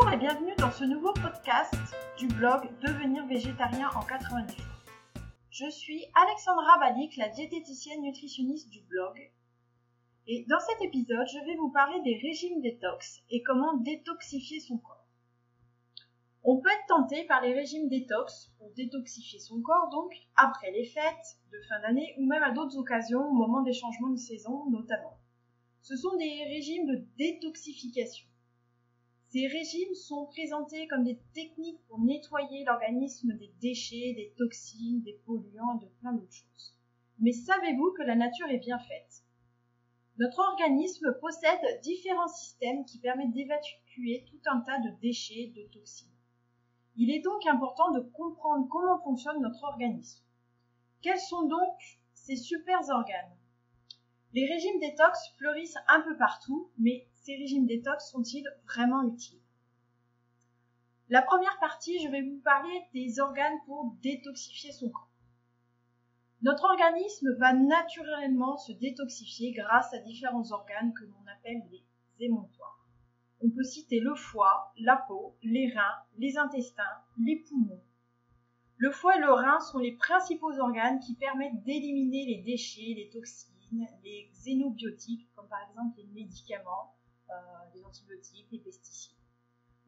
Bonjour et bienvenue dans ce nouveau podcast du blog Devenir végétarien en 90 jours. Je suis Alexandra Balik, la diététicienne nutritionniste du blog. Et dans cet épisode, je vais vous parler des régimes détox et comment détoxifier son corps. On peut être tenté par les régimes détox pour détoxifier son corps, donc après les fêtes de fin d'année ou même à d'autres occasions au moment des changements de saison notamment. Ce sont des régimes de détoxification. Ces régimes sont présentés comme des techniques pour nettoyer l'organisme des déchets, des toxines, des polluants et de plein d'autres choses. Mais savez-vous que la nature est bien faite? Notre organisme possède différents systèmes qui permettent d'évacuer tout un tas de déchets, de toxines. Il est donc important de comprendre comment fonctionne notre organisme. Quels sont donc ces super organes? Les régimes détox fleurissent un peu partout, mais ces régimes détox sont-ils vraiment utiles? La première partie, je vais vous parler des organes pour détoxifier son corps. Notre organisme va naturellement se détoxifier grâce à différents organes que l'on appelle les émontoires. On peut citer le foie, la peau, les reins, les intestins, les poumons. Le foie et le rein sont les principaux organes qui permettent d'éliminer les déchets, les toxines, les xénobiotiques, comme par exemple les médicaments, les antibiotiques, les pesticides.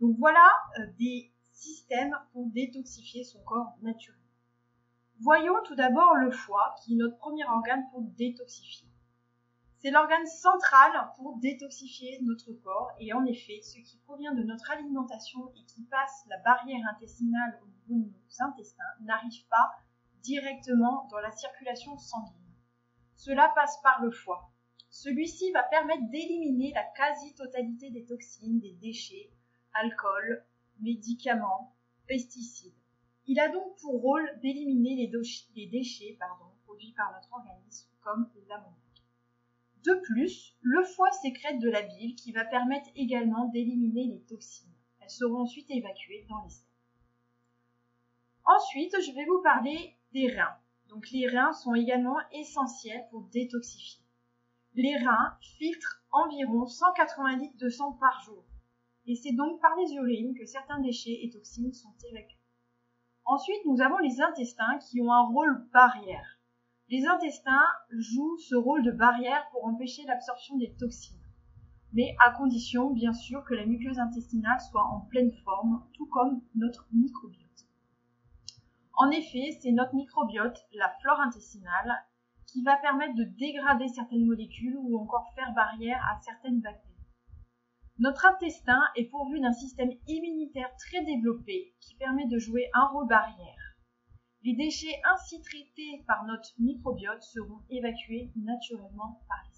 Donc voilà euh, des systèmes pour détoxifier son corps naturellement. Voyons tout d'abord le foie, qui est notre premier organe pour détoxifier. C'est l'organe central pour détoxifier notre corps et en effet, ce qui provient de notre alimentation et qui passe la barrière intestinale au niveau de nos intestins n'arrive pas directement dans la circulation sanguine. Cela passe par le foie. Celui-ci va permettre d'éliminer la quasi-totalité des toxines, des déchets, alcool, médicaments, pesticides. Il a donc pour rôle d'éliminer les, déchets produits par notre organisme comme l'ammoniac. De plus, le foie sécrète de la bile qui va permettre également d'éliminer les toxines. Elles seront ensuite évacuées dans les selles. Ensuite, je vais vous parler des reins. Donc les reins sont également essentiels pour détoxifier. Les reins filtrent environ 180 litres de sang par jour. Et c'est donc par les urines que certains déchets et toxines sont évacués. Ensuite, nous avons les intestins qui ont un rôle barrière. Les intestins jouent ce rôle de barrière pour empêcher l'absorption des toxines. Mais à condition, bien sûr, que la muqueuse intestinale soit en pleine forme, tout comme notre microbiote. En effet, c'est notre microbiote, la flore intestinale, qui va permettre de dégrader certaines molécules ou encore faire barrière à certaines bactéries. Notre intestin est pourvu d'un système immunitaire très développé qui permet de jouer un rôle barrière. Les déchets ainsi traités par notre microbiote seront évacués naturellement par les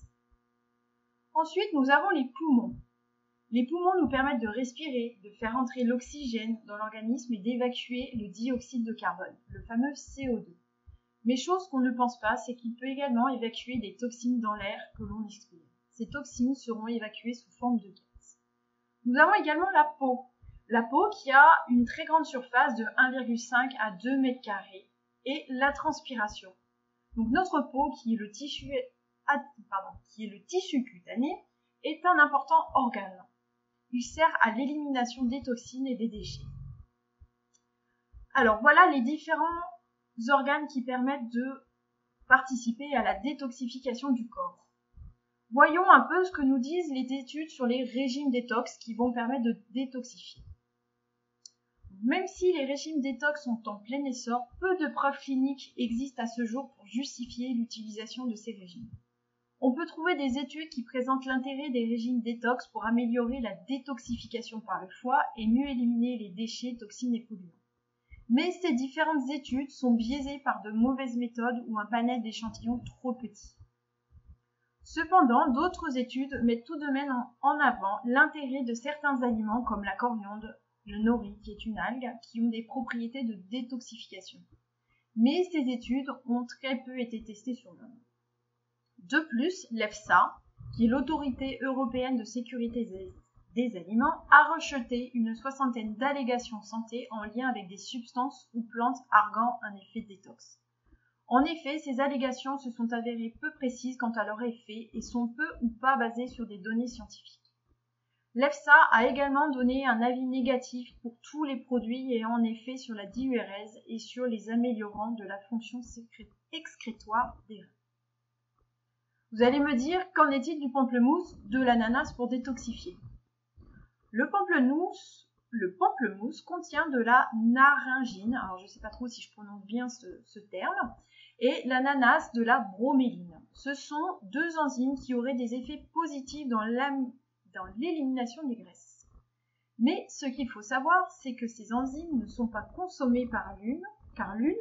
Ensuite, nous avons les poumons. Les poumons nous permettent de respirer, de faire entrer l'oxygène dans l'organisme et d'évacuer le dioxyde de carbone, le fameux CO2. Mais chose qu'on ne pense pas, c'est qu'il peut également évacuer des toxines dans l'air que l'on expire. Ces toxines seront évacuées sous forme de gaz. Nous avons également la peau. La peau qui a une très grande surface de 1,5 à 2 mètres carrés et la transpiration. Donc notre peau qui est le tissu, qui est le tissu cutané est un important organe. Il sert à l'élimination des toxines et des déchets. Alors voilà les différents organes qui permettent de participer à la détoxification du corps. Voyons un peu ce que nous disent les études sur les régimes détox qui vont permettre de détoxifier. Même si les régimes détox sont en plein essor, peu de preuves cliniques existent à ce jour pour justifier l'utilisation de ces régimes. On peut trouver des études qui présentent l'intérêt des régimes détox pour améliorer la détoxification par le foie et mieux éliminer les déchets, toxines et polluants. Mais ces différentes études sont biaisées par de mauvaises méthodes ou un panel d'échantillons trop petit. Cependant, d'autres études mettent tout de même en avant l'intérêt de certains aliments comme la coriandre, le nori, qui est une algue, qui ont des propriétés de détoxification. Mais ces études ont très peu été testées sur l'homme. De plus, l'EFSA, qui est l'autorité européenne de sécurité des aliments a rejeté une soixantaine d'allégations santé en lien avec des substances ou plantes arguant un effet détox. En effet, ces allégations se sont avérées peu précises quant à leur effet et sont peu ou pas basées sur des données scientifiques. L'EFSA a également donné un avis négatif pour tous les produits ayant en effet sur la diurèse et sur les améliorants de la fonction excrétoire des reins. Vous allez me dire, qu'en est-il du pamplemousse, de l'ananas pour détoxifier? Le pamplemousse, le pamplemousse contient de la naringine, alors je ne sais pas trop si je prononce bien ce, ce terme, et l'ananas de la broméline. Ce sont deux enzymes qui auraient des effets positifs dans l'élimination des graisses. Mais ce qu'il faut savoir, c'est que ces enzymes ne sont pas consommées par l'une, car l'une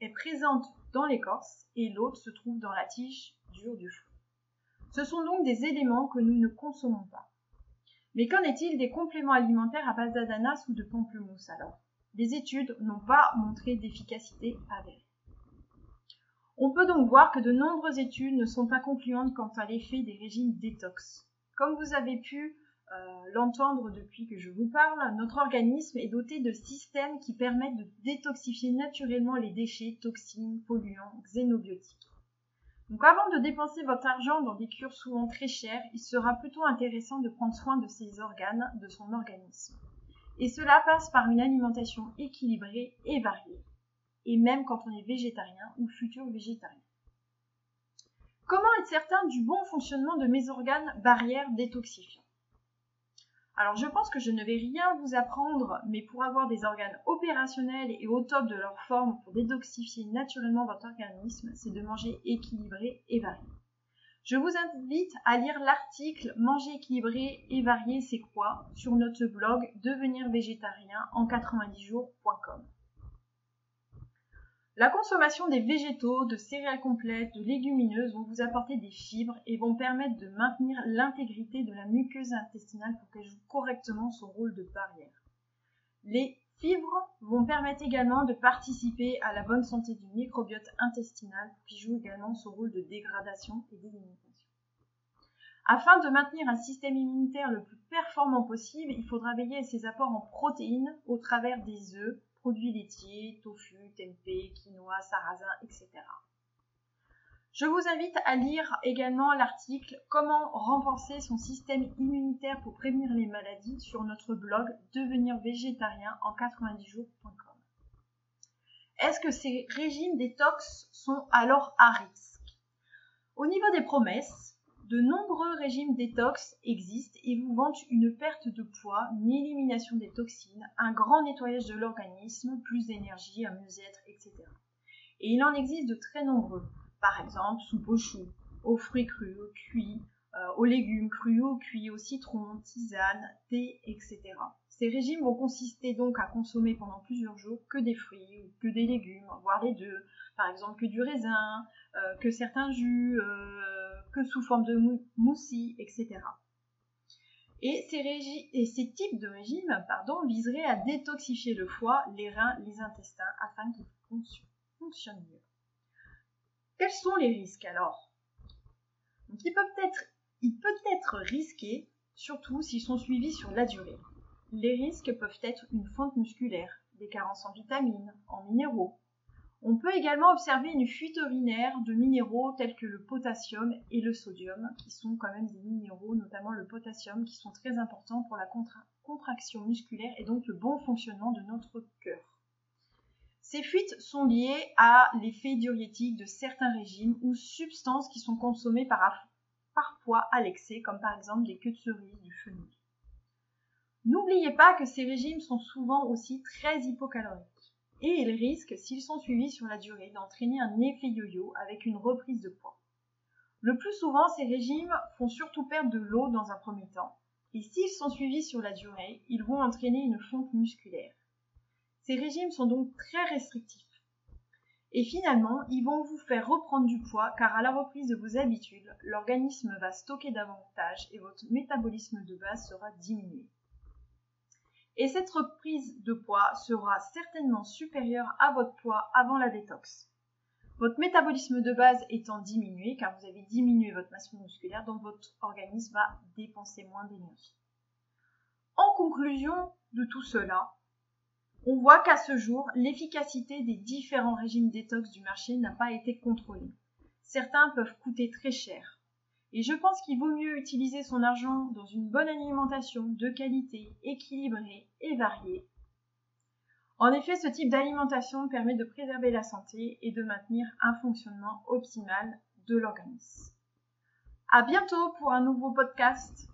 est présente dans l'écorce et l'autre se trouve dans la tige dure du fruit. Ce sont donc des éléments que nous ne consommons pas. Mais qu'en est-il des compléments alimentaires à base d'ananas ou de pamplemousse alors? Les études n'ont pas montré d'efficacité avérée. On peut donc voir que de nombreuses études ne sont pas concluantes quant à l'effet des régimes détox. Comme vous avez pu euh, l'entendre depuis que je vous parle, notre organisme est doté de systèmes qui permettent de détoxifier naturellement les déchets, toxines, polluants, xénobiotiques. Donc avant de dépenser votre argent dans des cures souvent très chères, il sera plutôt intéressant de prendre soin de ses organes, de son organisme. Et cela passe par une alimentation équilibrée et variée et même quand on est végétarien ou futur végétarien. Comment être certain du bon fonctionnement de mes organes barrières détoxifiants alors je pense que je ne vais rien vous apprendre, mais pour avoir des organes opérationnels et au top de leur forme pour détoxifier naturellement votre organisme, c'est de manger équilibré et varié. Je vous invite à lire l'article Manger équilibré et varié c'est quoi sur notre blog devenir végétarien en 90 jours.com. La consommation des végétaux, de céréales complètes, de légumineuses vont vous apporter des fibres et vont permettre de maintenir l'intégrité de la muqueuse intestinale pour qu'elle joue correctement son rôle de barrière. Les fibres vont permettre également de participer à la bonne santé du microbiote intestinal qui joue également son rôle de dégradation et d'élimination. Afin de maintenir un système immunitaire le plus performant possible, il faudra veiller à ses apports en protéines au travers des œufs, produits laitiers, tofu, tempeh, quinoa, sarrasin, etc. Je vous invite à lire également l'article Comment renforcer son système immunitaire pour prévenir les maladies sur notre blog devenir végétarien en 90 jours.com. Est-ce que ces régimes détox sont alors à risque? Au niveau des promesses, de nombreux régimes détox existent et vous vantent une perte de poids, une élimination des toxines, un grand nettoyage de l'organisme, plus d'énergie, un mieux-être, etc. Et il en existe de très nombreux. Par exemple, soupe aux choux, aux fruits crus, aux cuits, euh, aux légumes crus, aux cuits, au citron, tisane, thé, etc. Ces régimes vont consister donc à consommer pendant plusieurs jours que des fruits, que des légumes, voire les deux, par exemple que du raisin, euh, que certains jus, euh, que sous forme de moussi, etc. Et ces, types de régimes viseraient à détoxifier le foie, les reins, les intestins afin qu'ils fonctionnent mieux. Quels sont les risques alors? Donc, ils, être, ils peuvent être risqués, surtout s'ils sont suivis sur la durée. Les risques peuvent être une fonte musculaire, des carences en vitamines, en minéraux, on peut également observer une fuite urinaire de minéraux tels que le potassium et le sodium, qui sont quand même des minéraux, notamment le potassium, qui sont très importants pour la contraction musculaire et donc le bon fonctionnement de notre cœur. Ces fuites sont liées à l'effet diurétique de certains régimes ou substances qui sont consommées parfois à l'excès, comme par exemple des queues de cerise, du fenouil. N'oubliez pas que ces régimes sont souvent aussi très hypocaloriques et ils risquent, s'ils sont suivis sur la durée, d'entraîner un effet yo-yo avec une reprise de poids. Le plus souvent, ces régimes font surtout perdre de l'eau dans un premier temps, et s'ils sont suivis sur la durée, ils vont entraîner une fonte musculaire. Ces régimes sont donc très restrictifs. Et finalement, ils vont vous faire reprendre du poids car à la reprise de vos habitudes, l'organisme va stocker davantage et votre métabolisme de base sera diminué et cette reprise de poids sera certainement supérieure à votre poids avant la détox. Votre métabolisme de base étant diminué, car vous avez diminué votre masse musculaire, donc votre organisme va dépenser moins d'énergie. En conclusion de tout cela, on voit qu'à ce jour, l'efficacité des différents régimes détox du marché n'a pas été contrôlée. Certains peuvent coûter très cher. Et je pense qu'il vaut mieux utiliser son argent dans une bonne alimentation de qualité, équilibrée et variée. En effet, ce type d'alimentation permet de préserver la santé et de maintenir un fonctionnement optimal de l'organisme. À bientôt pour un nouveau podcast.